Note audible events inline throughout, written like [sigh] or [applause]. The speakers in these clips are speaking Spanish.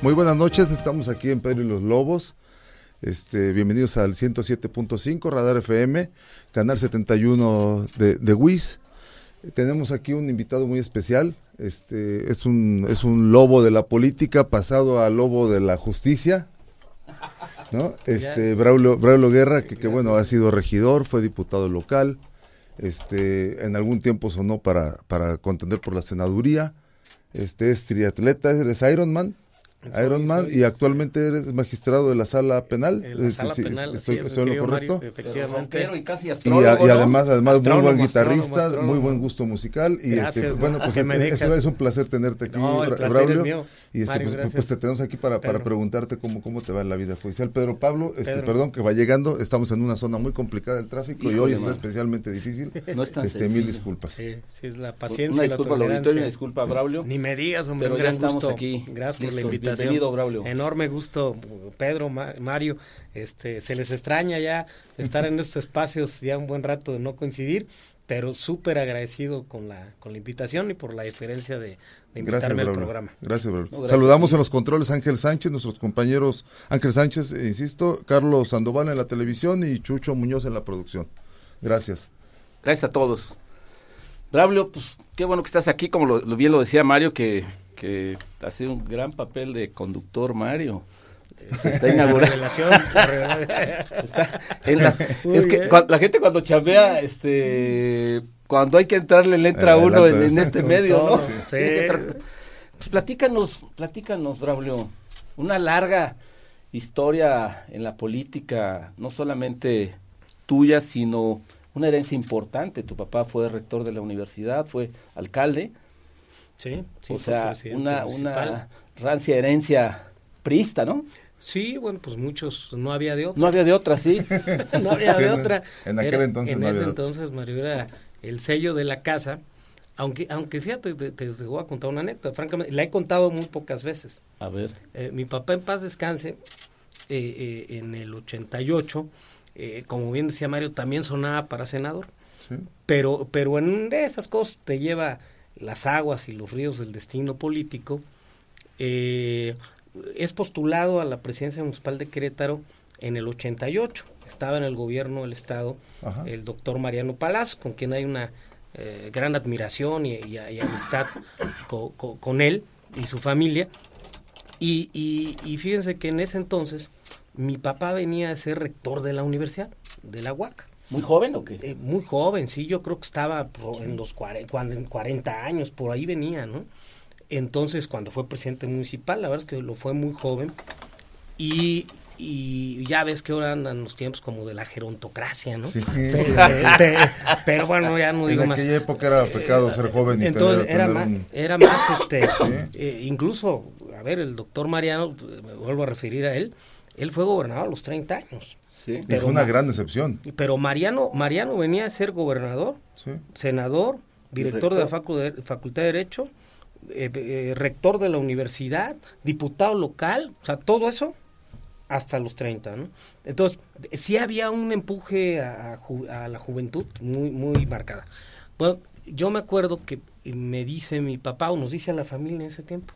Muy buenas noches, estamos aquí en Pedro y los Lobos. Este, bienvenidos al 107.5 Radar FM, canal 71 de, de WIS. Tenemos aquí un invitado muy especial. Este, es un es un lobo de la política pasado a lobo de la justicia. ¿No? Este Braulio, Braulio Guerra, que, que bueno, ha sido regidor, fue diputado local. Este, en algún tiempo sonó para para contender por la senaduría. Este es triatleta, eres Ironman. Soy- y actualmente eres magistrado de la sala penal. En la sala sí, penal, estoy, es, estoy en lo correcto. Mario, efectivamente. y casi Y, a- astrólogo, y ¿no? además, además muy buen guitarrista, muy buen gusto musical y Gracias, este, pues, bueno, pues que me es, dejas. es- es un placer tenerte aquí, No, el Bra- placer Braulio. es mío. Y este, Mario, pues, pues te tenemos aquí para, para Pedro. preguntarte cómo, cómo te va en la vida judicial. Pedro Pablo, este, Pedro. perdón que va llegando, estamos en una zona muy complicada del tráfico y hoy está especialmente difícil. [laughs] No es tan este, mil disculpas. Sí, sí, es la paciencia y disculpa al auditorio, tolerancia. una disculpa a Braulio. Ni me digas, hombre, Pero un ya gran estamos gusto. aquí, Gracias por la listos. Invitación. Bienvenido, Braulio. Enorme gusto, Pedro, Ma- Mario. Este, se les extraña ya estar en estos espacios ya un buen rato de no coincidir, pero súper agradecido con la con la invitación y por la diferencia de, de Gracias, invitarme al Braulio. programa. Gracias, Braulio. No, gracias. Saludamos en los controles a Ángel Sánchez, nuestros compañeros Ángel Sánchez, eh, insisto, Carlos Sandoval en la televisión y Chucho Muñoz en la producción. Gracias. Gracias a todos. Braulio, pues qué bueno que estás aquí, como lo, lo bien lo decía Mario, que, que ha sido un gran papel de conductor, Mario. Se está [laughs] inaugurando. Está en las- es que la gente cuando chambea, este, cuando hay que entrarle, le entra uno en, Adelante. en este medio, ¿no? Sí. Pues platícanos, platícanos, Braulio, una larga historia en la política, no solamente tuya, sino una herencia importante. Tu papá fue rector de la universidad, fue alcalde, Sí, sí, o sea, una, municipal. una rancia herencia prista, ¿no? Sí, bueno, pues muchos, no había de otra. No había de otra, sí. [laughs] no había Sí, de en- otra. en aquel entonces En no ese había de otra. entonces, Mario, era el sello de la casa. Aunque, aunque fíjate, te, te- te voy a contar una anécdota. Francamente, la he contado muy pocas veces. A ver. Eh, mi papá en paz descanse, eh, eh, en el 88, eh, como bien decía Mario, también sonaba para senador. Sí. Pero, pero en de esas cosas te lleva las aguas y los ríos del destino político. Eh, es postulado a la presidencia municipal de Querétaro en el 88. Estaba en el gobierno del estado Ajá. el doctor Mariano Palaz, con quien hay una eh, gran admiración y, y- y amistad co- co- con él y su familia. Y, fíjense que en ese entonces mi papá venía a ser rector de la universidad, de la UAC. ¿Muy joven o qué? Eh, muy joven, sí, yo creo que estaba en los cuare- cuando- en 40 años, por ahí venía, ¿no? Entonces, cuando fue presidente municipal, la verdad es que lo fue muy joven. Y, y ya ves que ahora andan los tiempos como de la gerontocracia, ¿no? Sí. Pe- pe- pero bueno, ya no digo en más. aquella época era pecado ser joven y Entonces tener, era tener más, un- era más este, eh, incluso, a ver, el doctor Mariano, eh, me vuelvo a referir a él, él fue gobernador a los 30 años. Sí. y fue una gran decepción. Pero Mariano, Mariano venía a ser gobernador, Sí. senador, director de la facu- de- Facultad de Derecho, eh, eh, rector de la universidad, diputado local, o sea, todo eso hasta los 30, ¿no? Entonces, sí había un empuje a, a ju- a la juventud muy, muy marcada. Bueno, yo me acuerdo que me dice mi papá, o nos dice a la familia en ese tiempo,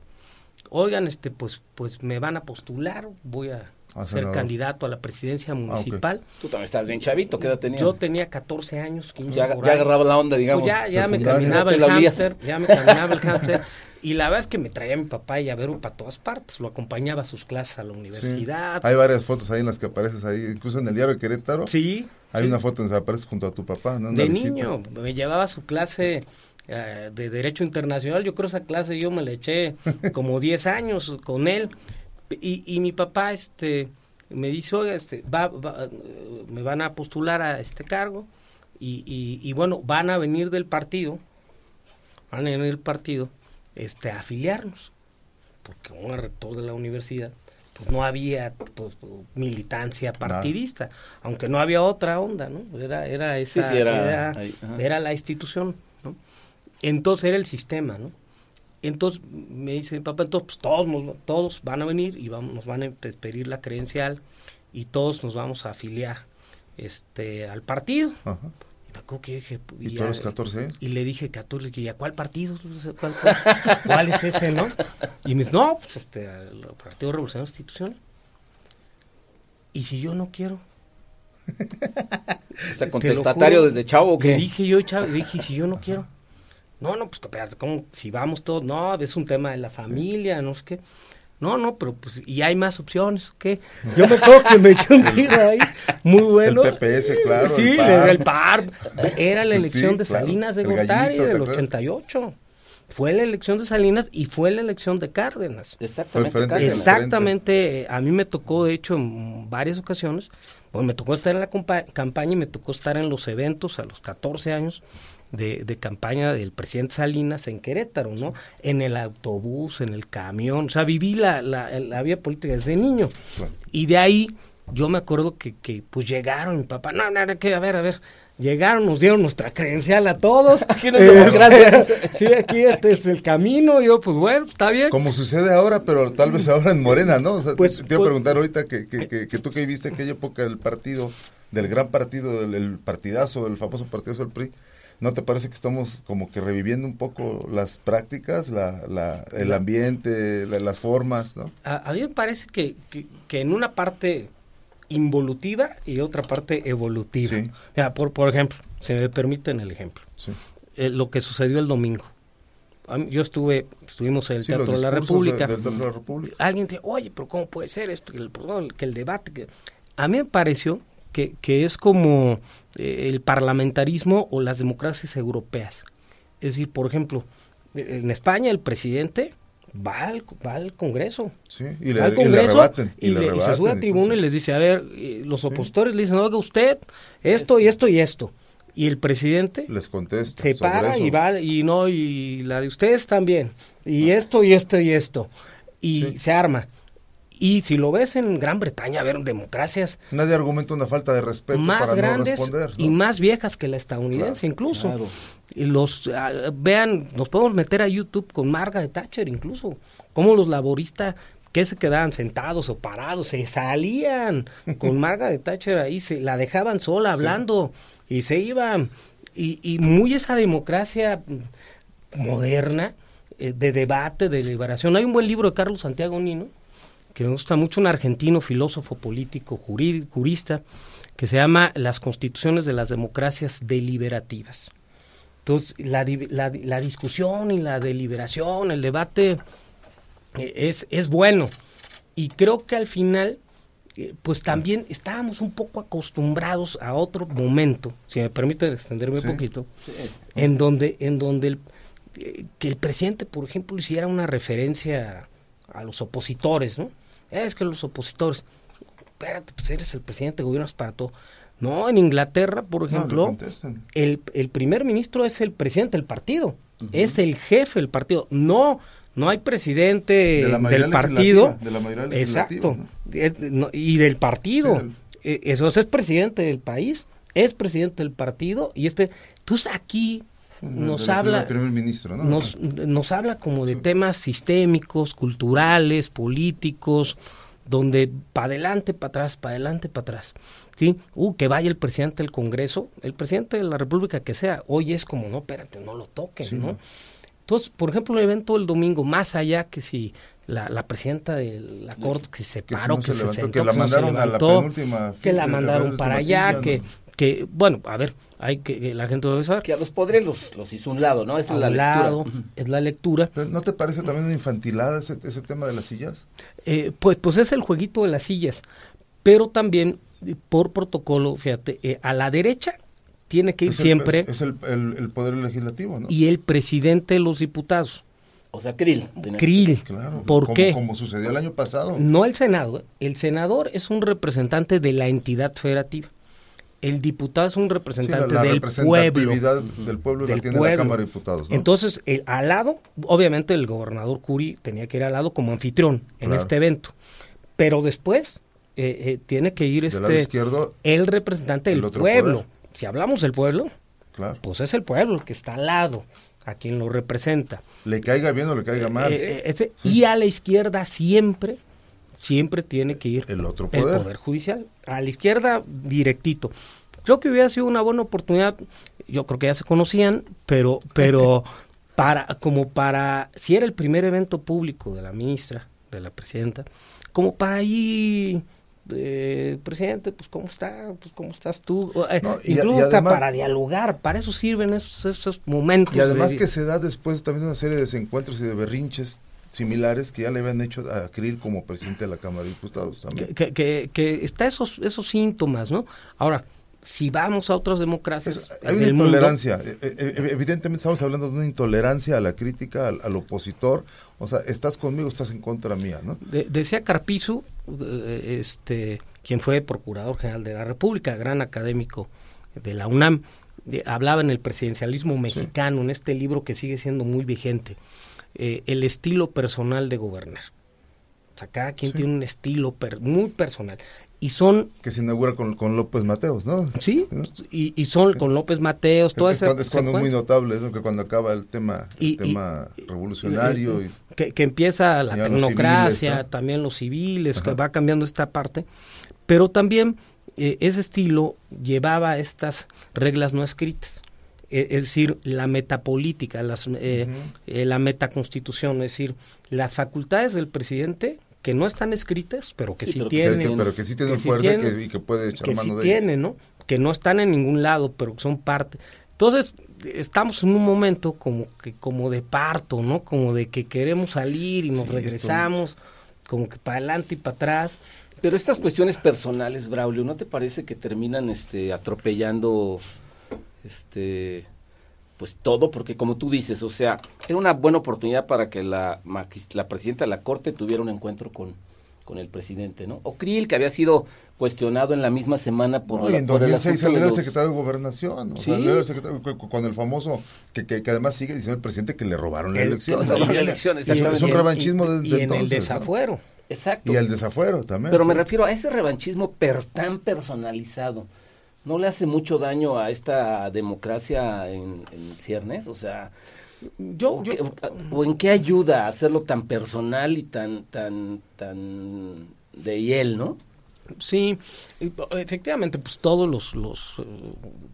oigan, este, pues, pues me van a postular, voy a A ser senador. candidato a la presidencia municipal. Tú también estás bien chavito, ¿qué edad tenías? Yo tenía 14 años, 15 ya, ya agarraba la onda, digamos. Pues ya, ya me caminaba el la hámster, ya me caminaba el hámster. Y la verdad es que me traía mi papá y Llavero para todas partes. Lo acompañaba a sus clases a la Sí. universidad. Hay varias fotos ahí en las que apareces ahí, incluso en el diario de Querétaro. Sí. Hay sí. una foto donde apareces junto a tu papá, De visita. niño, me llevaba a su clase eh, de Derecho Internacional. Yo creo esa clase yo me la eché como 10 años con él. Y, y mi papá este me dice, oiga, este, va, va, me van a postular a este cargo. y, y, y bueno, van a venir del partido, van a venir del partido este, a afiliarnos, porque como rector de la universidad, pues no había pues, militancia partidista, aunque no había otra onda, ¿no? Era, era esa, Sí, sí, era la institución, ¿no? Entonces era el sistema, ¿no? Entonces me dice mi papá, entonces pues, todos, nos- todos van a venir y vamos, nos van a pe- pedir la credencial y todos nos vamos a afiliar este, al partido. Ajá. Y me acuerdo que dije, ¿Y ya- tú a los 14 años? y le dije 14, que, ¿y a cuál partido? ¿Cuál, cuál, cuál es ese, no? Y me dice, no, pues este, al Partido Revolucionario Institucional. ¿Y si yo no quiero? [laughs] O sea, Te contestatario juro. desde chavo, ¿o Le qué? dije yo, chavo, le dije, ¿y si yo no quiero? No, no, pues espérate, ¿cómo? Si vamos todos, no, es un tema de la familia, no sé qué. No, no, pero pues, y hay más opciones, ¿qué? Yo me acuerdo que me eché un tiro ahí, muy bueno. El PPS, claro. Sí, el PAR. Era la Sí, elección de claro. Salinas de Gortari gallito, ¿te del acuerdas? 88. Fue la elección de Salinas y fue la elección de Cárdenas. Exactamente. Cárdenas. Exactamente, a mí me tocó, de hecho, en varias ocasiones, bueno, me tocó estar en la campaña y me tocó estar en los eventos a los 14 años de, de campaña del presidente Salinas en Querétaro, ¿no? En el autobús, en el camión, o sea, viví la, la, la vía política desde niño. Y de ahí yo me acuerdo que, que pues llegaron, mi papá, no, no, no, que, a ver, a ver, llegaron, nos dieron nuestra credencial a todos. [laughs] Aquí nos damos Este, gracias. [laughs] sí, aquí este es el camino, yo pues bueno, está bien. Como sucede ahora, pero tal vez ahora en Morena, ¿no? O sea, Pues, te, te iba a pues- preguntar ahorita que, que, que, que tú que viviste aquella época del partido, del gran partido, del el partidazo, el famoso partidazo del PRI, ¿no te parece que estamos como que reviviendo un poco las prácticas, la, la, el ambiente, la- las formas, ¿no? A, a mí me parece que, que, que en una parte involutiva y otra parte evolutiva. Sí. Mira, por, por ejemplo, si me permiten el ejemplo, Sí. eh, lo que sucedió el domingo. Yo estuve, estuvimos en el Sí, Teatro de la República. del Teatro de la República. Alguien dice, oye, pero ¿cómo puede ser esto? Que el, que el debate. Que... A mí me pareció que, que es como eh, el parlamentarismo o las democracias europeas. Es decir, por ejemplo, eh, en España el presidente va al, va al Congreso. Sí, y le, va al y le Congreso rebaten. y, le y se sube a tribuna y les dice, a ver, eh, los opositores le dicen, oiga usted, esto y esto y esto. Y el presidente Les contesta. se para eso. y va y no y la de ustedes también y esto y esto y esto y Sí. se arma y si lo ves en Gran Bretaña a ver democracias Nadie argumenta una falta de respeto más para grandes no responder. y más viejas que la estadounidense incluso Claro. y los ah, vean nos podemos meter a YouTube con Margaret Thatcher incluso como los laboristas que se quedaban sentados o parados se salían con [laughs] Margaret Thatcher ahí se la dejaban sola hablando y se iban y, y muy esa democracia moderna eh, de debate de deliberación hay un buen libro de Carlos Santiago Nino que me gusta mucho, un argentino filósofo político, jurista, que se llama Las constituciones de las democracias deliberativas. Entonces, la, la di- la discusión y la deliberación, el debate eh, es, es bueno. Y creo que al final, eh, pues también estábamos un poco acostumbrados a otro momento, si me permiten extenderme Sí. un poquito, Sí. en donde, en donde el, eh, que el presidente, por ejemplo, hiciera una referencia a los opositores, ¿no? Es que los opositores, espérate, pues eres el presidente, gobiernas para todo. No, en Inglaterra, por ejemplo, el, el primer ministro es el presidente del partido, es el jefe del partido. No, no hay presidente De la mayoría del partido. de la mayoría Exacto. no, y del partido. Sí, Eh, Eso es, es presidente del país, es presidente del partido y este. Entonces aquí nos habla primer ministro, ¿no? nos, nos habla como de temas sistémicos, culturales, políticos, donde para adelante, para atrás, para adelante, para atrás. ¿Sí? Uh, que vaya el presidente del Congreso, el presidente de la República que sea, hoy es como, no, espérate, no lo toquen, Sí, ¿no? ¿no? Entonces, por ejemplo, el evento del domingo, más allá que si la, la presidenta de la Corte que se Que si paró, no que se se, levantó, sentó, que la que no se mandaron a la levantó, penúltima que la mandaron la para allá, silla, que, ¿no? que, bueno, a ver, hay que, que la gente debe saber Que a los podres los, los hizo un lado, ¿no? Esa es la lectura. lado, es la lectura. ¿No te parece también una infantilada ese, ese tema de las sillas? Eh, pues, pues es el jueguito de las sillas, pero también por protocolo, fíjate, eh, a la derecha tiene que ir Es el- siempre es el, el- el poder legislativo, ¿no? y el presidente de los diputados, O sea, Krill. Krill. Claro. ¿Por como, qué? Como sucedió el año pasado. No el Senado, ¿eh? el senador es un representante de la entidad federativa. el diputado es un Sí, representante la, la del pueblo. representatividad del pueblo la del tiene la pueblo. Cámara de Diputados. ¿no? Entonces, el, al lado, obviamente el gobernador Curi tenía que ir al lado como anfitrión en Claro. este evento. Pero después eh, eh, tiene que ir este izquierdo, el representante el del otro pueblo. poder. Si hablamos del pueblo, claro. pues es el pueblo el que está al lado, a quien lo representa. Le caiga bien o le caiga mal. Eh, eh, Y a la izquierda siempre, siempre tiene que ir El otro el poder. poder judicial. A la izquierda directito. Creo que hubiera sido una buena oportunidad. Yo creo que ya se conocían, pero, pero [laughs] para, como para, si era el primer evento público de la ministra, de la presidenta, como para ahí, eh, presidente, pues cómo está, pues cómo estás tú, eh, No, y- incluso y hasta para dialogar, para eso sirven esos, esos momentos. Y además de- que se da después también una serie de desencuentros y de berrinches similares que ya le habían hecho a Krill como presidente de la Cámara de Diputados también. que, que, que, que está esos, esos síntomas, ¿no? Ahora, si vamos a otras democracias Es- hay una mundo, intolerancia. Eh, eh, evidentemente estamos hablando de una intolerancia a la crítica, al, al opositor. O sea, estás conmigo, estás en contra mía, ¿no? de- decía Carpizu, eh, este, quien fue Procurador General de la República, gran académico de la UNAM, de- hablaba en el presidencialismo mexicano, en este libro que sigue siendo muy vigente, eh, el estilo personal de gobernar. O sea, cada quien Sí. tiene un estilo per- muy personal. Y son Que se inaugura con, con López Mateos, ¿no? Sí, y, y son con López Mateos, Es, toda es esa cuando, es cuando es muy notable, ¿no? que cuando acaba el tema, el Y- y- tema revolucionario. y- que, que empieza la los tecnocracia, civiles, ¿no? también los civiles, que va cambiando esta parte, pero también eh, ese estilo llevaba estas reglas no escritas, E- es decir, la metapolítica, las, eh, eh, la metaconstitución, es decir, las facultades del presidente que no están escritas, pero que Sí, sí, pero tienen. que- pero que sí tienen que sí fuerza y tienen, que, y que puede echar que sí mano de ellas. tienen, ¿no? Que no están en ningún lado, pero que son parte. Entonces, estamos en un momento como que como de parto, ¿no? Como de que queremos salir y nos Sí, esto- regresamos, como que para adelante y para atrás. Pero estas cuestiones personales, Braulio, ¿no te parece que terminan este atropellando este pues todo? Porque como tú dices, o sea, era una buena oportunidad para que la, la presidenta de la Corte tuviera un encuentro con, con el presidente, ¿no? O Krill, que había sido cuestionado en la misma semana por, No, y la- en por el 2006 asunto salió de el secretario de Gobernación, o sea, Sí. salió el secretario cu- cu- con el famoso, que, que, que además sigue diciendo el presidente que le robaron la El- elección. la viene. elección, Es un- revanchismo de, y, de y en el ¿no? desafuero. Exacto. Y el desafuero también. Pero me refiero a ese revanchismo per- tan personalizado. ¿No le hace mucho daño a esta democracia en, en ciernes? O sea, Yo, o, yo- qué- o en qué ayuda a hacerlo tan personal y tan, tan, tan de hiel, ¿no? Sí, efectivamente, pues todos los, los eh,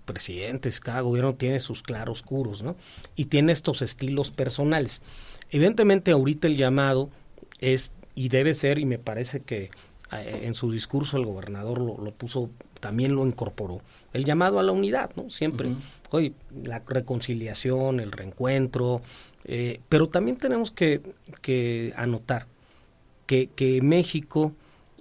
presidentes, cada gobierno tiene sus claroscuros, ¿no? Y tiene estos estilos personales. Evidentemente, ahorita el llamado es, y debe ser, y me parece que eh, en su discurso el gobernador lo, lo puso, también lo incorporó, el llamado a la unidad, ¿no? Siempre. Ujú. Oye, la reconciliación, el reencuentro, eh, pero también tenemos que, que anotar que, que México,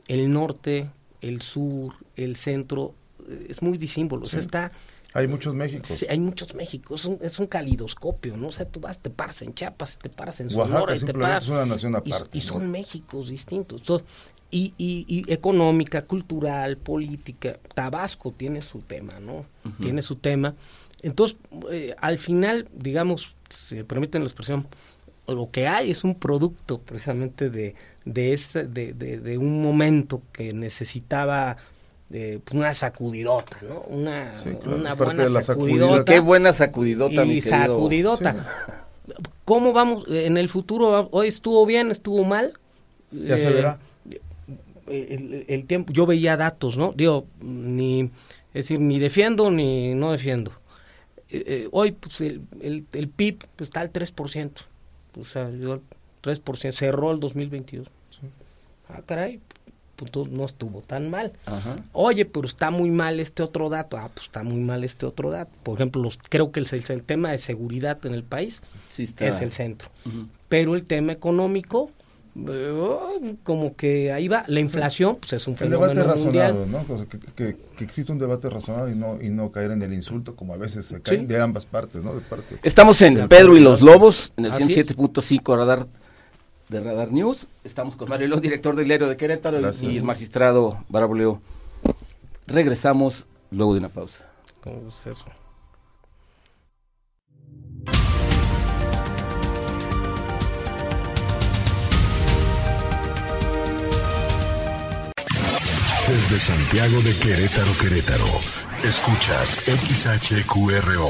el norte, el sur, el centro, eh, es muy disímbolo. O sea, está, Hay muchos Méxicos. sí, hay muchos Méxicos, es un, es un calidoscopio, ¿no? O sea, tú vas, te paras en Chiapas, te paras en Oaxaca Sonora y te paras. es una nación y- aparte, Y, ¿no? son Méxicos distintos. Entonces, y, y, y económica, cultural, política. Tabasco tiene su tema, ¿no? Tiene su tema. Entonces, eh, al final, digamos, si me permiten la expresión, lo que hay es un producto precisamente de, de, este, de, de, de un momento que necesitaba eh, una sacudidota, ¿no? Una, Sí, claro, una buena de la sacudida. sacudidota. Qué buena sacudidota, mi y querido. sacudidota. ¿Cómo vamos en el futuro? ¿Hoy estuvo bien, estuvo mal? Ya se Eh, verá. el, el tiempo, yo veía datos, ¿no? Digo, ni, es decir, ni defiendo ni no defiendo. Eh, eh, hoy, pues, el, el, el PIB pues, está al 3%. O sea, yo, 3%, cerró el 2022. Ah, caray, pues, no estuvo tan mal. Ajá. Oye, pero está muy mal este otro dato. Ah, pues está muy mal este otro dato. Por ejemplo, los, creo que el, el tema de seguridad en el país Sí está. es el centro. Pero el tema económico, eh, como que ahí va. La inflación, pues es un El debate fenómeno mundial. razonado, ¿no? Que, que, que existe un debate razonado y no, y no caer en el insulto como a veces se cae Sí. de ambas partes, ¿no? De parte. Estamos en De Pedro y los Lobos, en el Así es. 107.5 Radar de Radar News. Estamos con Mario León, director del diario de Querétaro, y- Gracias. y el magistrado Braulio. Regresamos luego de una pausa. ¿Cómo es eso? Desde Santiago de Querétaro, Querétaro. Escuchas XHQRO.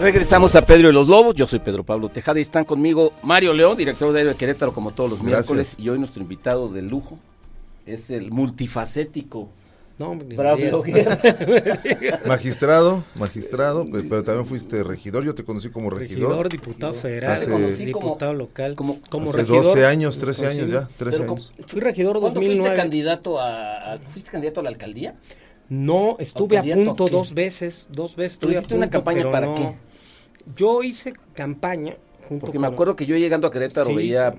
Regresamos a Pedro y los Lobos. Yo soy Pedro Pablo Tejada y están conmigo Mario León, director de de Querétaro, como todos los Gracias. miércoles. Y hoy nuestro invitado de lujo es el multifacético No. Guerra. [laughs] Magistrado, magistrado, pe- pero también fuiste regidor, yo te conocí como regidor. Regidor, diputado federal, Hace- Conocí como- diputado local, como- como, Hace regidor. 12 años, nos 13 años ya, 13 Pero, años. Fui regidor ¿Cuándo fuiste 2009. candidato a, a- fuiste candidato a la alcaldía? No, estuve a punto dos veces, dos veces. ¿Pero estuve a hiciste una campaña para no. qué? Yo hice campaña junto Porque con... me acuerdo que yo llegando a Querétaro Sí, veía sí.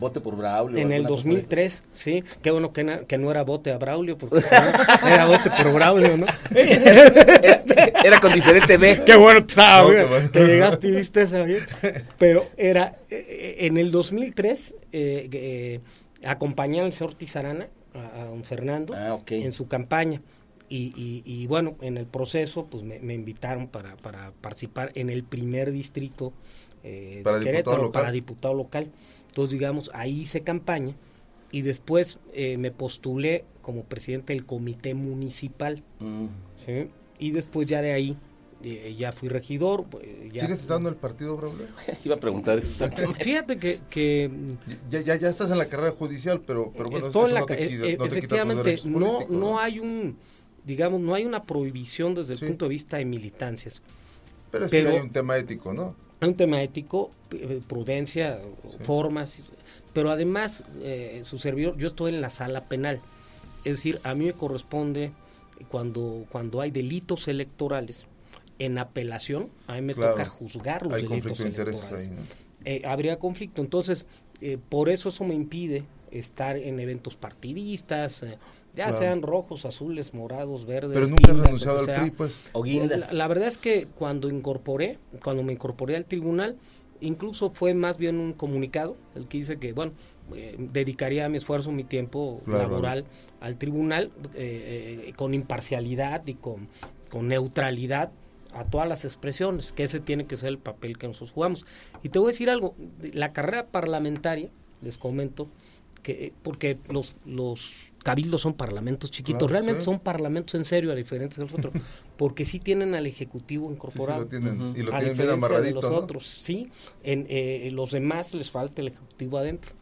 vote por Braulio. En el alguna cosa de 2003, sí. Qué bueno que, na- que no era bote a Braulio, porque [laughs] era bote por Braulio, ¿no? Era, era con diferente B. Qué bueno que estaba, No, bueno. que llegaste y viste esa bien. Pero era, eh, en el 2003, eh, eh, acompañé al señor Tizarana, a, a don Fernando, Ah, en su campaña. Y, y- y bueno, en el proceso, pues me, me invitaron para, para participar en el primer distrito eh, Para de diputado Querétaro, local. para diputado local. Entonces, digamos, ahí hice campaña y después eh, me postulé como presidente del comité municipal. Mm. ¿sí? Y después ya de ahí eh, ya fui regidor. eh, ya- ¿Sigues estando en el partido, Braulio? [laughs] Iba a preguntar eso. exactamente. Fíjate que, que Ya, ya, ya estás en la carrera judicial, pero, pero bueno, estoy eso en la no te ca- quita- e- no te quita tus efectivamente no no hay un digamos no hay una prohibición desde el Sí. punto de vista de militancias Pero sí pero- hay un tema ético, ¿no? hay un tema ético eh, prudencia formas pero además eh, su servidor yo estoy en la sala penal es decir a mí me corresponde cuando cuando hay delitos electorales en apelación a mí me Claro. toca juzgar los Hay delitos electorales ahí, ¿no? eh, habría conflicto. Entonces, eh, por eso eso me impide estar en eventos partidistas, eh, ya Claro. sean rojos, azules, morados, verdes. Pero nunca has guindas, al sea. PRI, pues. O guindas. La, la verdad es que cuando incorporé, cuando me incorporé al tribunal, incluso fue más bien un comunicado, el que dice que, bueno, eh, dedicaría mi esfuerzo, mi tiempo Claro. laboral al tribunal eh, eh, con imparcialidad y con, con neutralidad a todas las expresiones, que ese tiene que ser el papel que nosotros jugamos. Y te voy a decir algo, la carrera parlamentaria, les comento, que porque los, los cabildos son parlamentos chiquitos, Claro, realmente sí. son parlamentos en serio, a diferencia de los otros, [laughs] porque sí tienen al Ejecutivo Sí, sí, incorporado. lo tienen, Ujú. y lo a tienen bien de los ¿no? otros, sí, en eh, los demás les falta el Ejecutivo adentro.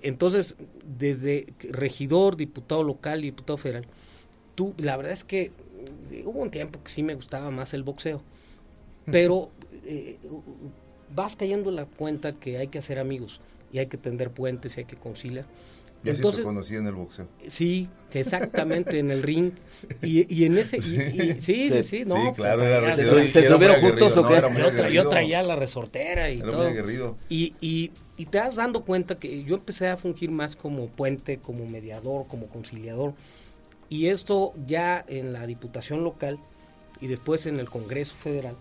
Entonces, desde regidor, diputado local y diputado federal, tú, la verdad es que eh, hubo un tiempo que sí me gustaba más el boxeo, pero eh, vas cayendo en la cuenta que hay que hacer amigos y hay que tender puentes y hay que conciliar. Yo sí Entonces, te conocí en el boxeo. Sí, exactamente, en el ring. Y, y en ese. y- y- sí, sí, sí, no. Sí, pues, claro, traía- era Se se muy subieron juntos, ¿o qué? yo, tra- yo aguerrido. traía la resortera y Era todo. muy aguerrido. Y, y, y te das dando cuenta que yo empecé a fungir más como puente, como mediador, como conciliador. Y esto ya en la diputación local y después en el Congreso Federal.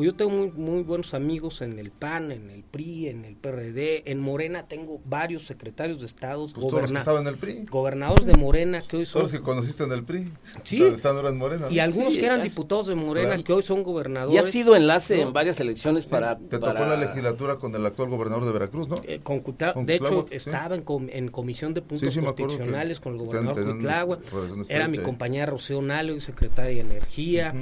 Pues yo tengo muy, muy buenos amigos en el PAN, en el PRI, en el PRD, en Morena tengo varios secretarios de estados, Pues todos los que goberna- estaban en el PRI. gobernadores de Morena que hoy son Todos los que conociste en el PRI. Sí. Están- ahora en Morena. ¿no? y algunos Sí, que eran has- diputados de Morena Claro. que hoy son Y gobernadores. ha sido enlace No. en varias elecciones para... Te tocó para- la legislatura con el actual gobernador de Veracruz, ¿no? eh, con Con de hecho, estaba en, com- en comisión de puntos constitucionales con el gobernador relaciones Era mi compañera Rocío Nalo, secretaria de Energía.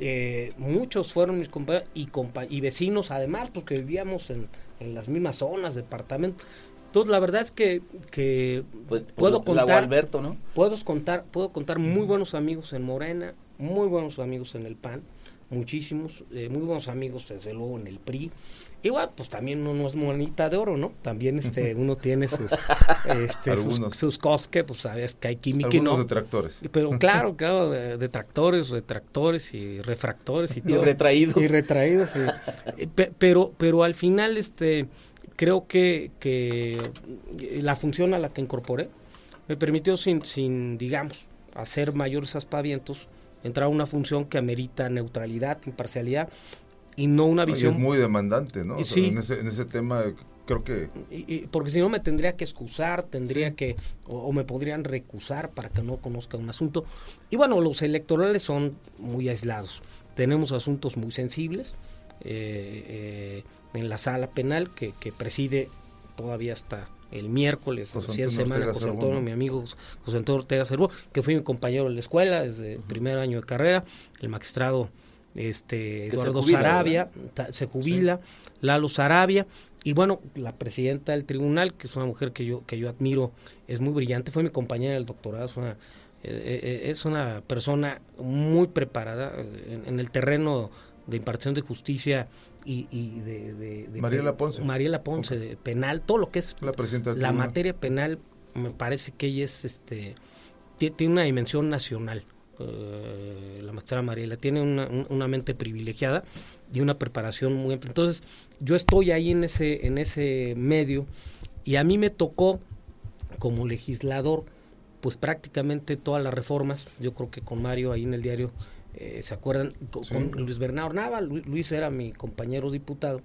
Eh, muchos fueron mis compañeros y, compa- y vecinos, además, porque vivíamos en, en las mismas zonas, departamentos. Entonces, la verdad es que, que Pues, pues, puedo contar Alberto, ¿no? puedo contar puedo contar muy buenos amigos en Morena muy buenos amigos en el PAN, muchísimos, eh, muy buenos amigos desde luego en el PRI. Igual, pues también uno es monita de oro, ¿no? También este [laughs] uno tiene sus, este, sus, sus, cosas que, pues sabes que hay química y no. detractores. Pero [laughs] claro, claro, detractores, retractores y refractores y todo. Y retraídos. Y retraídos, [laughs] pero, pero al final, este, creo que, que la función a la que incorporé me permitió sin, sin digamos, hacer mayores aspavientos, entrar a una función que amerita neutralidad, imparcialidad y no una visión. es muy demandante, ¿no? sí. en, ese, en ese tema creo que... porque si no me tendría que excusar, tendría que, o, me podrían recusar para que no conozca un asunto. Y bueno, los electorales son muy aislados. Tenemos asuntos muy sensibles eh, eh, en la sala penal que, que preside todavía hasta el miércoles, recién semana, José Antonio, mi amigo José Antonio Ortega Cervo, que fue mi compañero en la escuela desde el primer año de carrera, el magistrado este Eduardo Sarabia se jubila, Lalo Sarabia y bueno, la presidenta del tribunal, que es una mujer que yo que yo admiro, es muy brillante, fue mi compañera del doctorado, es una, eh, eh, es una persona muy preparada en, el terreno de impartición de justicia y, de, Mariela Ponce. Mariela Ponce, de penal, todo lo que es la, la materia penal, me parece que ella es este tiene una dimensión nacional eh, la maestra Mariela, tiene una, mente privilegiada y una preparación muy amplia. Entonces, yo estoy ahí en ese, en ese medio y a mí me tocó como legislador, pues prácticamente todas las reformas, yo creo que con Mario ahí en el diario, eh, ¿se acuerdan? Con, Luis Bernardo Nava, Luis era mi compañero diputado,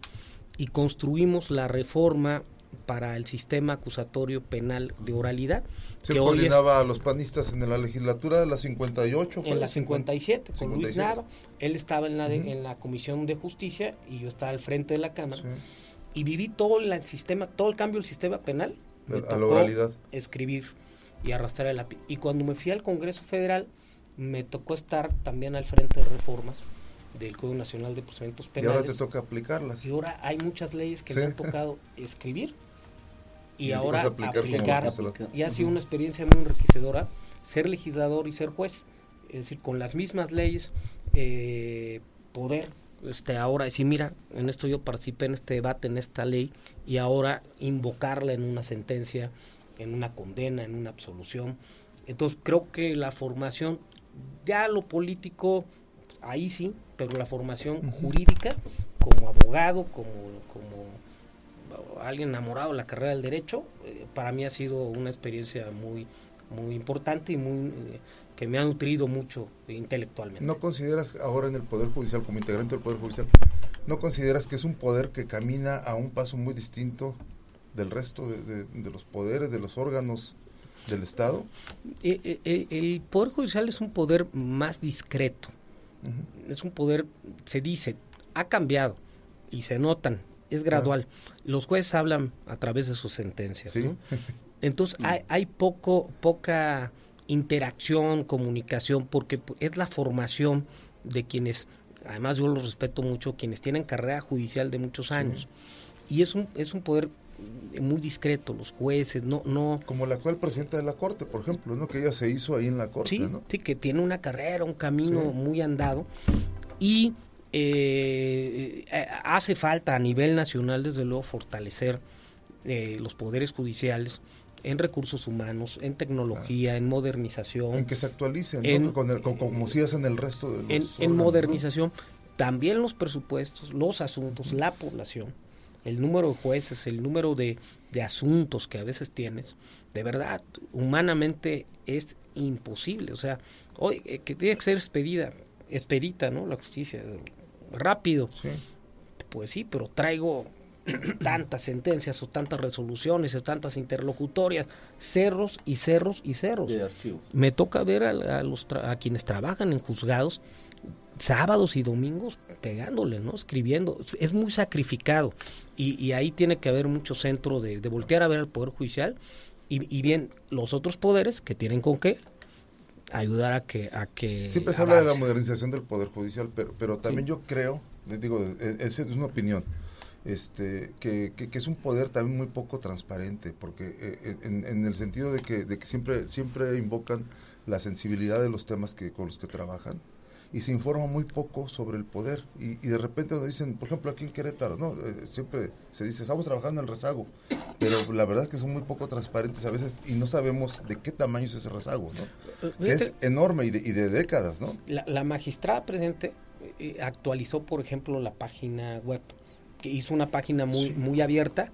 y construimos la reforma para el sistema acusatorio penal de oralidad. Se coordinaba a los panistas en la legislatura de la 58. en la 57, con Luis Nava. Él estaba en la, en la Comisión de Justicia y yo estaba al frente de la Cámara. Y viví todo el sistema, todo el cambio del sistema penal. a la oralidad. Escribir y arrastrar el lápiz. Y cuando me fui al Congreso Federal, me tocó estar también al frente de reformas del Código Nacional de Procedimientos Penales. Y ahora te toca aplicarlas. Y ahora hay muchas leyes que me han tocado escribir y, ahora aplicar. Y ha sido una experiencia muy enriquecedora ser legislador y ser juez. Es decir, con las mismas leyes, eh, poder este, ahora decir, mira, en esto yo participé en este debate, en esta ley, y ahora invocarla en una sentencia, en una condena, en una absolución. Entonces creo que la formación, ya lo político, ahí sí, pero la formación jurídica, como abogado, como, como alguien enamorado de la carrera del derecho, eh, para mí ha sido una experiencia muy, muy importante y muy eh, que me ha nutrido mucho intelectualmente. ¿No consideras ahora en el Poder Judicial, como integrante del Poder Judicial, no consideras que es un poder que camina a un paso muy distinto del resto de, los poderes, de los órganos del Estado? Eh, el, Poder Judicial es un poder más discreto. Es un poder, se dice, ha cambiado y se notan es gradual. Los jueces hablan a través de sus sentencias. [laughs] Entonces hay, hay poco, poca interacción, comunicación, porque es la formación de quienes, además yo los respeto mucho, quienes tienen carrera judicial de muchos años. Y es un, es un poder muy discreto, los jueces, no, no... Como la actual presidenta de la Corte, por ejemplo, ¿no? Que ella se hizo ahí en la Corte, sí, Sí, que tiene una carrera, un camino muy andado. Y eh, eh, hace falta a nivel nacional, desde luego, fortalecer eh, los poderes judiciales en recursos humanos, en tecnología, en modernización. En que se actualicen, como si hacen el resto de los En, modernización, también los presupuestos, los asuntos, la población, el número de jueces, el número de, de asuntos que a veces tienes, de verdad, humanamente es imposible. O sea, hoy que tiene que ser expedida, expedita, ¿no? La justicia, rápido. Pues sí, pero traigo [clears throat] tantas sentencias o tantas resoluciones o tantas interlocutorias, cerros y cerros y cerros. Me toca ver a, los a quienes trabajan en juzgados sábados y domingos pegándole, ¿no? Escribiendo. Es muy sacrificado y, ahí tiene que haber mucho centro de, voltear a ver al Poder Judicial y, bien los otros poderes que tienen con qué ayudar a que... A que Siempre se habla de la modernización del Poder Judicial, pero, pero también yo creo, les digo, es una opinión, este, que, que, es un poder también muy poco transparente, porque eh, eh, en, en, el sentido de que, de que siempre, siempre invocan la sensibilidad de los temas que, con los que trabajan, y se informa muy poco sobre el poder. Y, de repente nos dicen, por ejemplo, aquí en Querétaro, ¿no? Eh, siempre se dice, estamos trabajando en el rezago, pero la verdad es que son muy poco transparentes a veces y no sabemos de qué tamaño es ese rezago, ¿no? Eh, que es enorme y de, y de décadas, ¿no? La, magistrada presente eh, actualizó, por ejemplo, la página web, que hizo una página muy, muy abierta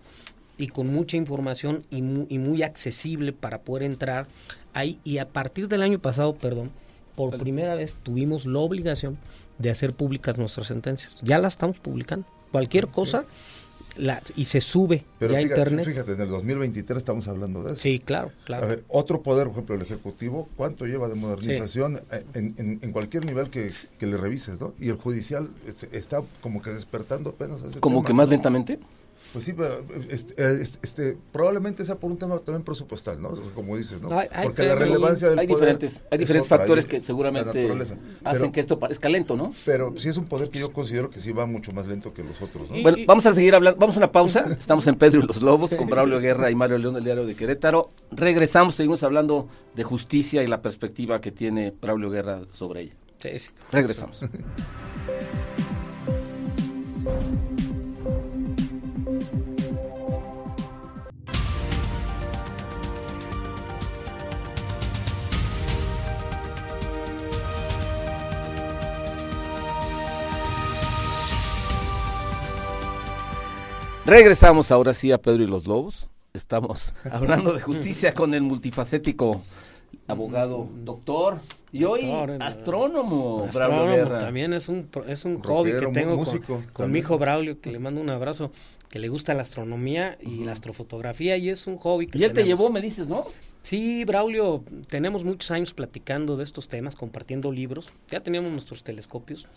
y con mucha información y muy, y muy accesible para poder entrar ahí. Y a partir del año pasado, perdón, por primera vez tuvimos la obligación de hacer públicas nuestras sentencias. Ya las estamos publicando. Cualquier cosa la, y se sube Pero ya fíjate, internet. Fíjate, en el 2023 estamos hablando de eso. Sí, claro, claro. A ver, otro poder, por ejemplo, el Ejecutivo, ¿cuánto lleva de modernización en, en, cualquier nivel que, que, le revises, ¿no? Y el Judicial está como que despertando apenas. ¿Como que más lentamente? Pues sí, este, este, probablemente sea por un tema también presupuestal, ¿no? Como dices, ¿no? Porque la relevancia del hay diferentes, hay diferentes factores que seguramente hacen que esto parezca lento, ¿no? Pero sí es un poder que yo considero que sí va mucho más lento que los otros, ¿no? Bueno, vamos a seguir hablando, vamos a una pausa. [laughs] Estamos en Pedro y los Lobos con Braulio Guerra y Mario León del Diario de Querétaro. Regresamos, seguimos hablando de justicia y la perspectiva que tiene Braulio Guerra sobre ella. Sí, sí. Regresamos. [laughs] Regresamos ahora sí a Pedro y los Lobos. Estamos [laughs] hablando de justicia con el multifacético abogado, doctor y hoy astrónomo, astrónomo También es un, es un hobby que tengo con, mi hijo Braulio, que le mando un abrazo, que le gusta la astronomía y la astrofotografía y es un hobby que Y él te llevó, me dices, ¿no? Sí, Braulio, tenemos muchos años platicando de estos temas, compartiendo libros. Ya teníamos nuestros telescopios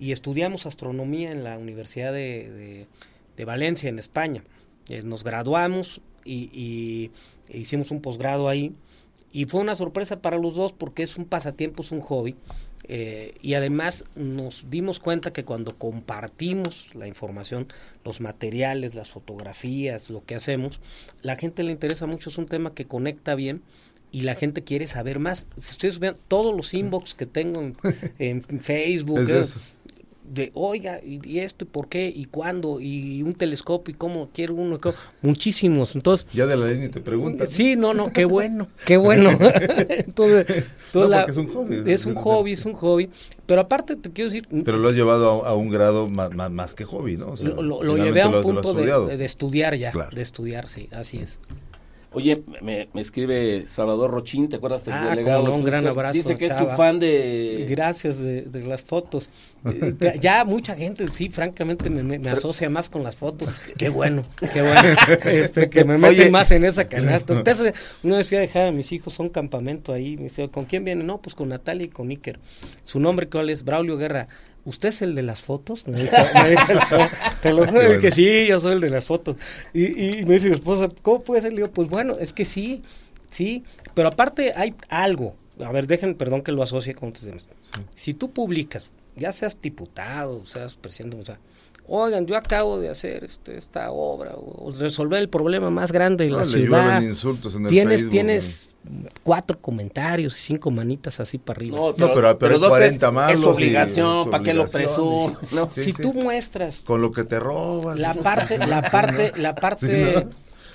y estudiamos astronomía en la Universidad de de Valencia, en España. Eh, nos graduamos y, hicimos un posgrado ahí. Y fue una sorpresa para los dos porque es un pasatiempo, es un hobby. Eh, y además nos dimos cuenta que cuando compartimos la información, los materiales, las fotografías, lo que hacemos, la gente le interesa mucho, es un tema que conecta bien y la gente quiere saber más. Si ustedes vean todos los inbox que tengo en, [laughs] Facebook, de, oiga, y, esto, y por qué, y cuándo, y un telescopio, y cómo quiero uno, muchísimos. Entonces, ya de la línea te preguntan. Sí, no, no, qué bueno, qué bueno. [laughs] [laughs] Entonces, es un hobby. Es un hobby, es un hobby. Pero aparte te quiero decir... Pero lo has llevado a, un grado más, más, que hobby, ¿no? lo, llevé a un punto de, de, estudiar ya, de estudiar, sí, así es. Oye, me, escribe Salvador Rochín, ¿te acuerdas del ah, delegado? un gran abrazo. Dice que es tu fan de... Gracias de, las fotos. [laughs] Eh, ya mucha gente, sí, francamente me, asocia más con las fotos. [laughs] Qué bueno, qué bueno. [laughs] Este, que me meten más en esa canasta. Entonces, una vez fui a dejar a mis hijos a un campamento ahí. Me dice, ¿con quién viene? No, pues con Natalia y con Iker. Su nombre, ¿cuál es? Braulio Guerra. ¿Usted es el de las fotos? Me dijo, [laughs] te lo juro que sí, yo soy el de las fotos. Y, y me dice mi esposa, ¿cómo puede ser? Le digo, pues bueno, es que sí, sí, pero aparte hay algo. A ver, dejen, perdón que lo asocie con otros temas. Si tú publicas, ya seas diputado, seas presidente, o sea, oigan, yo acabo de hacer este, esta obra o, resolver el problema más grande de la ciudad. insultos en el tienes, tienes cuatro comentarios y cinco manitas así para arriba. No, pero, pero, 40 más. Es obligación, ¿para que lo presumes? si tú muestras con lo que te robas. La parte, la [laughs] parte, la parte,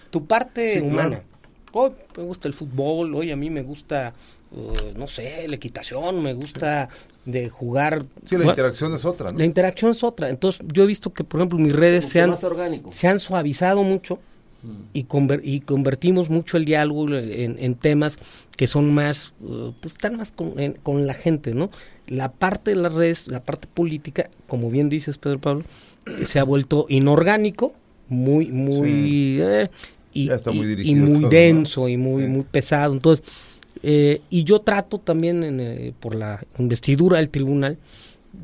tu parte humana. Hoy me gusta el fútbol, hoy a mí me gusta, uh, no sé, la equitación, me gusta de jugar. Sí, la interacción es otra, ¿no? La interacción es otra. Entonces, yo he visto que, por ejemplo, mis redes se han, se han suavizado mucho y, y convertimos mucho el diálogo en, temas que son más, uh, pues están más con, con, la gente, ¿no? La parte de las redes, la parte política, como bien dices Pedro Pablo, se ha vuelto inorgánico, muy, muy, eh, y, muy, y, muy denso y muy, muy pesado. Entonces, eh, y yo trato también en, eh, por la investidura del tribunal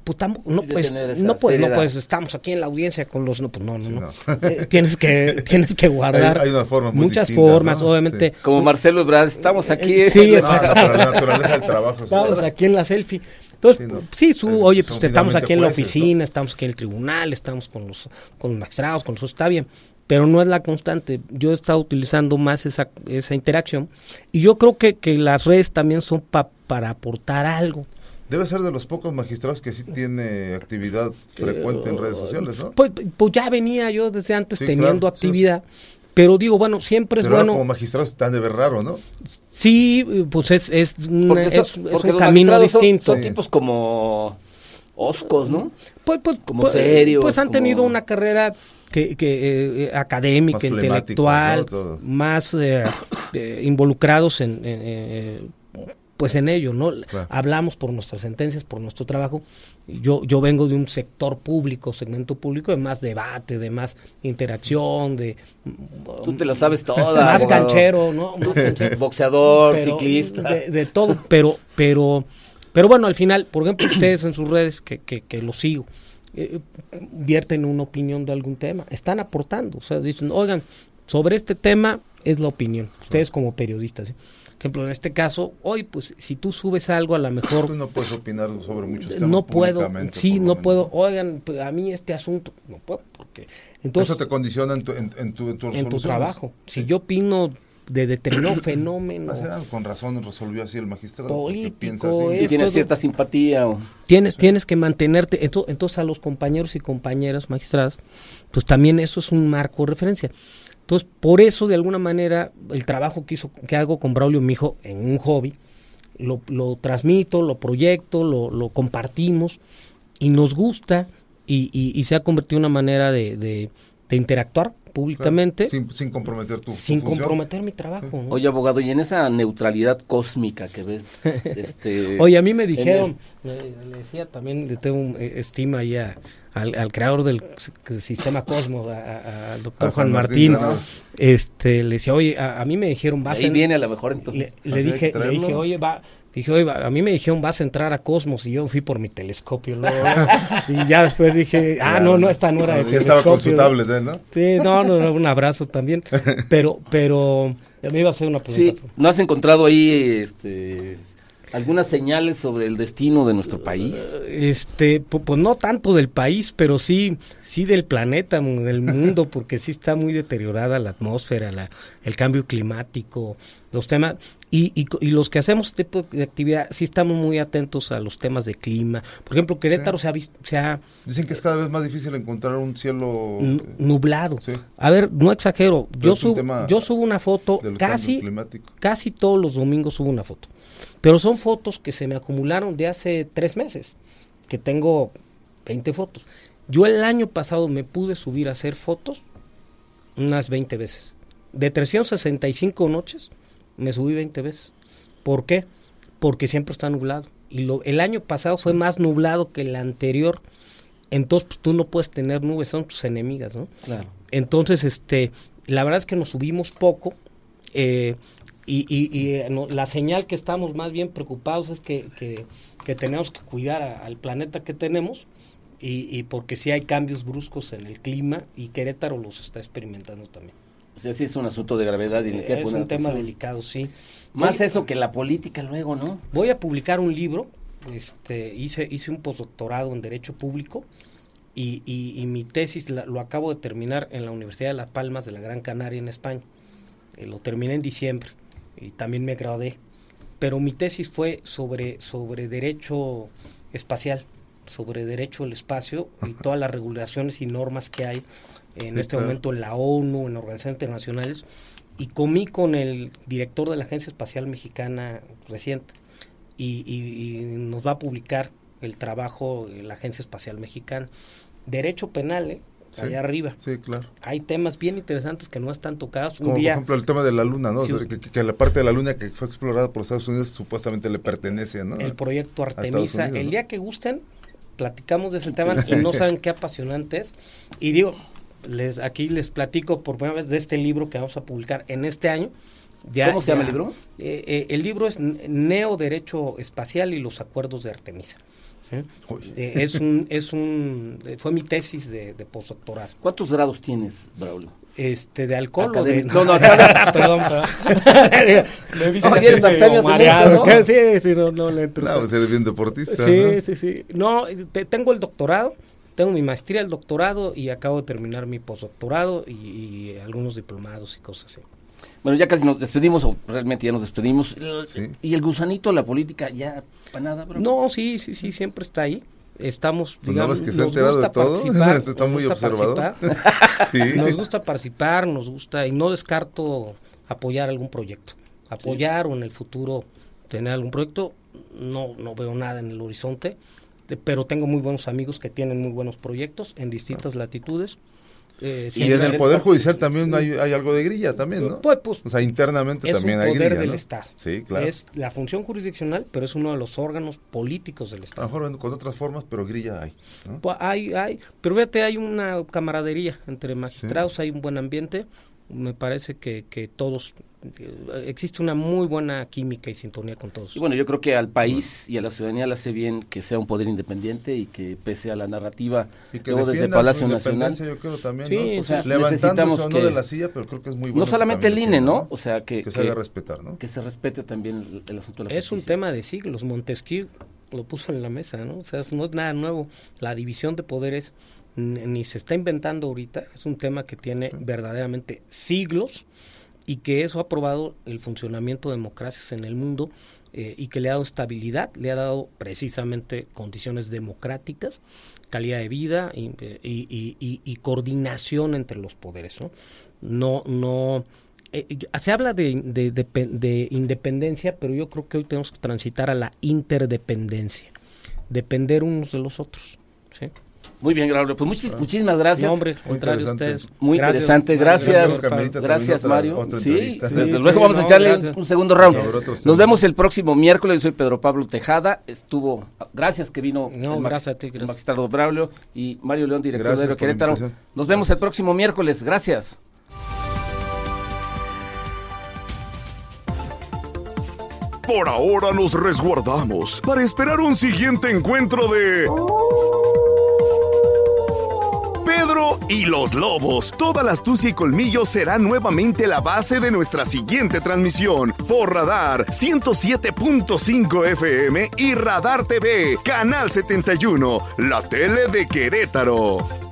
pues no pues no puedes no puedes estamos aquí en la audiencia con los no pues no no, no. [laughs] Eh, tienes que [laughs] tienes que guardar hay, una forma muchas formas obviamente. Como Marcelo Ebrard estamos aquí. eh, sí [laughs] estamos aquí en la selfie. Entonces sí, su oye pues estamos aquí en la oficina estamos aquí en el tribunal estamos con los con los magistrados con los está bien pero no es la constante. Yo he estado utilizando más esa, esa interacción y yo creo que, que las redes también son para aportar algo Debe ser de los pocos magistrados que sí tiene actividad frecuente en redes sociales, ¿no? Pues, pues ya venía yo desde antes Sí, teniendo claro, sí, actividad, pero digo, bueno, siempre es Pero bueno. como magistrados están de ver raro, ¿no? Sí, pues es, es, una- Porque, es- so- es porque un camino son- distinto. Son, tipos como oscos, ¿no? Pues, pues, como pues, serios, pues han como- tenido una carrera que, que eh, eh, académica, Más intelectual, más eh, [coughs] eh, involucrados en, en, eh, pues en ello, ¿no? Claro. Hablamos por nuestras sentencias, por nuestro trabajo. Yo yo vengo de un sector público, segmento público de más debate, de más interacción, de Tú te la sabes toda. [laughs] más abogado. canchero, ¿no? Más canchero. Boxeador, Pero, ciclista. De, de todo, pero, pero, pero bueno, al final, por ejemplo, [clears throat] ustedes en sus redes, que, que, que lo sigo, eh, vierten una opinión de algún tema, están aportando, o sea, dicen, oigan, sobre este tema es la opinión, ustedes como periodistas. ¿sí? Por ejemplo, en este caso, hoy, pues, si tú subes algo, a lo mejor Tú no puedes opinar sobre muchos temas no puedo, sí, no puedo, oigan, pues, a mí este asunto, no puedo, porque entonces Eso te condiciona en tu, en, en tu, en tu trabajo, si yo opino de determinado [coughs] fenómeno. Con razón resolvió así el magistrado. Político. Si tienes cierta simpatía. o- tienes tienes que mantenerte. Ento- entonces a los compañeros y compañeras magistradas pues también eso es un marco de referencia entonces por eso de alguna manera el trabajo que hizo que hago con Braulio mi hijo en un hobby lo, transmito lo proyecto lo, lo compartimos y nos gusta y, y- y se ha convertido en una manera de- de interactuar públicamente Sin, sin comprometer tu, sin función. comprometer mi trabajo ¿no? Oye, abogado, y en esa neutralidad cósmica que ves, [laughs] este, Oye, a mí me dijeron, le, le decía también, le tengo un, eh, estima ahí a- al, al creador del sistema Cosmos, al doctor A Juan Juan Martín, Martín, este, le decía, oye, a, a mí me dijeron, vas ahí viene a lo mejor Le, entonces. le Así hay dije, le dije, oye, va... Dije, oye, a mí me dijeron, vas a entrar a Cosmos, y yo fui por mi telescopio, luego, [laughs] y ya después dije, ah, no, no, esta no era de Ya estaba telescopio. tablet, ¿eh, ¿no? Sí, no, no, no, un abrazo también, [laughs] pero, pero, me iba a hacer una pregunta. Sí, ¿no has encontrado ahí este, algunas señales sobre el destino de nuestro país? Este, pu- pues no tanto del país, pero sí, sí del planeta, del mundo, porque sí está muy deteriorada la atmósfera, la, el cambio climático, los temas, y, y, los que hacemos este tipo de actividad, sí estamos muy atentos a los temas de clima. Por ejemplo, Querétaro se ha visto, se ha Dicen que es cada vez más difícil encontrar un cielo nu- nublado. Sí. A ver, no exagero, Pero yo subo, yo subo una foto casi, casi todos los domingos subo una foto. Pero son fotos que se me acumularon de hace tres meses, que tengo 20 fotos. Yo el año pasado me pude subir a hacer fotos unas 20 veces. De 365 noches, me subí 20 veces. ¿Por qué? Porque siempre está nublado. Y lo, el año pasado fue más nublado que el anterior. Entonces, pues, tú no puedes tener nubes, son tus enemigas, ¿no? Claro. Entonces, este, la verdad es que nos subimos poco. eh, y y- y, eh, no, la señal que estamos más bien preocupados es que, que- que tenemos que cuidar a- al planeta que tenemos. Y, y porque sí hay cambios bruscos en el clima y Querétaro los está experimentando también. O sea, sí es un asunto de gravedad. y le es un tema atención. delicado, sí. Más Voy- eso que la política luego, ¿no? Voy a publicar un libro, este, hice, hice un postdoctorado en Derecho Público y, y- y mi tesis la- lo acabo de terminar en la Universidad de Las Palmas de la Gran Canaria en España. Eh, lo terminé en diciembre y también me gradué. Pero mi tesis fue sobre, sobre derecho espacial, sobre derecho al espacio y [laughs] todas las regulaciones y normas que hay en Sí, este claro. momento en la ONU, en organizaciones internacionales. Y comí con el director de la Agencia Espacial Mexicana reciente y, y- y nos va a publicar el trabajo de la Agencia Espacial Mexicana. Derecho penal, ¿eh? Sí. allá arriba. Sí, claro. Hay temas bien interesantes que no están tocados. Un Como día, por ejemplo el tema de la luna, ¿no? O Sí. sea, que, la parte de la luna que fue explorada por Estados Unidos supuestamente le pertenece, ¿no? el proyecto Artemisa. Unidos, el ¿no? día que gusten, platicamos de ese tema y no saben qué apasionante es. Y digo, les aquí les platico por primera vez de este libro que vamos a publicar en este año. Ya- ¿Cómo se llama ya- el libro? Eh, eh, el libro es Neo Derecho Espacial y los Acuerdos de Artemisa. Eh, es un, es un, fue mi tesis de, de postdoctorado. ¿Cuántos grados tienes, Braulio? Este, de alcohol o de... No, no, perdón, perdón. [laughs] Me viste No, así tienes medio abstemias de mareado. mucho, ¿no? Sí, sí, no, no le entro. No, pues eres bien deportista, Sí, ¿no? sí, sí. No, te- tengo el doctorado, tengo mi maestría, el doctorado y acabo de terminar mi postdoctorado y, y algunos diplomados y cosas así. Bueno, ya casi nos despedimos, o realmente ya nos despedimos. ¿Y el gusanito de la política ya para nada, bro? No, sí, sí, sí, siempre está ahí. Estamos, Pues digamos, nada más que se ha nos enterado gusta de todo. participar. Este [laughs] está nos muy gusta observador. participar. [laughs] Sí. Nos gusta participar, nos gusta, y no descarto apoyar algún proyecto. Apoyar o en el futuro tener algún proyecto, no, no veo nada en el horizonte, de- pero tengo muy buenos amigos que tienen muy buenos proyectos en distintas latitudes. Eh, Y en el Poder Judicial también hay, hay algo de grilla también, ¿no? Pues, pues, O sea, internamente es también un hay poder grilla, del ¿no? Estado. Sí, claro. Es la función jurisdiccional, pero es uno de los órganos políticos del A Estado. lo mejor con otras formas, pero grilla hay. ¿no? Pues hay, hay, pero fíjate, hay una camaradería entre magistrados, hay un buen ambiente. Me parece que, que todos, existe una muy buena química y sintonía con todos. Y bueno, yo creo que al país y a la ciudadanía le hace bien que sea un poder independiente y que pese a la narrativa, Y que luego desde Palacio Nacional, independencia, yo creo también, Sí, ¿no? o sea, levantándose necesitamos o no que- de la silla, pero creo que es muy bueno. no solamente el INE, ¿no? O sea, que, que se haga respetar, ¿no? que se respete también el, el asunto de la Es un tema de siglos. Montesquieu lo puso en la mesa, ¿no? O sea, no es nada nuevo. La división de poderes ni se está inventando ahorita. Es un tema que tiene verdaderamente siglos y que eso ha probado el funcionamiento de democracias en el mundo eh, y que le ha dado estabilidad, le ha dado precisamente condiciones democráticas, calidad de vida y, eh, y- y- y- y coordinación entre los poderes, ¿no? No, no, eh, se habla de, de- de de independencia, pero yo creo que hoy tenemos que transitar a la interdependencia, depender unos de los otros, ¿sí? Muy bien, Gabriel. Pues muchis- muchísimas gracias. No, hombre, Muy contrario a interesante. ustedes. Muy Gracias, interesante, gracias. Otra- Mario. otra sí, desde Sí, luego sí, vamos a echarle gracias. un segundo round. Nos vemos el próximo miércoles. Yo soy Pedro Pablo Tejada. Estuvo, gracias que vino No, el gracias a ti, el gracias. magistrado Braulio y Mario León, director Gracias de Querétaro. Nos vemos el próximo miércoles. Gracias. Por ahora nos resguardamos para esperar un siguiente encuentro de... Y los Lobos. Toda la astucia y colmillo será nuevamente la base de nuestra siguiente transmisión por Radar 107.5 FM y Radar TV, Canal 71, la tele de Querétaro.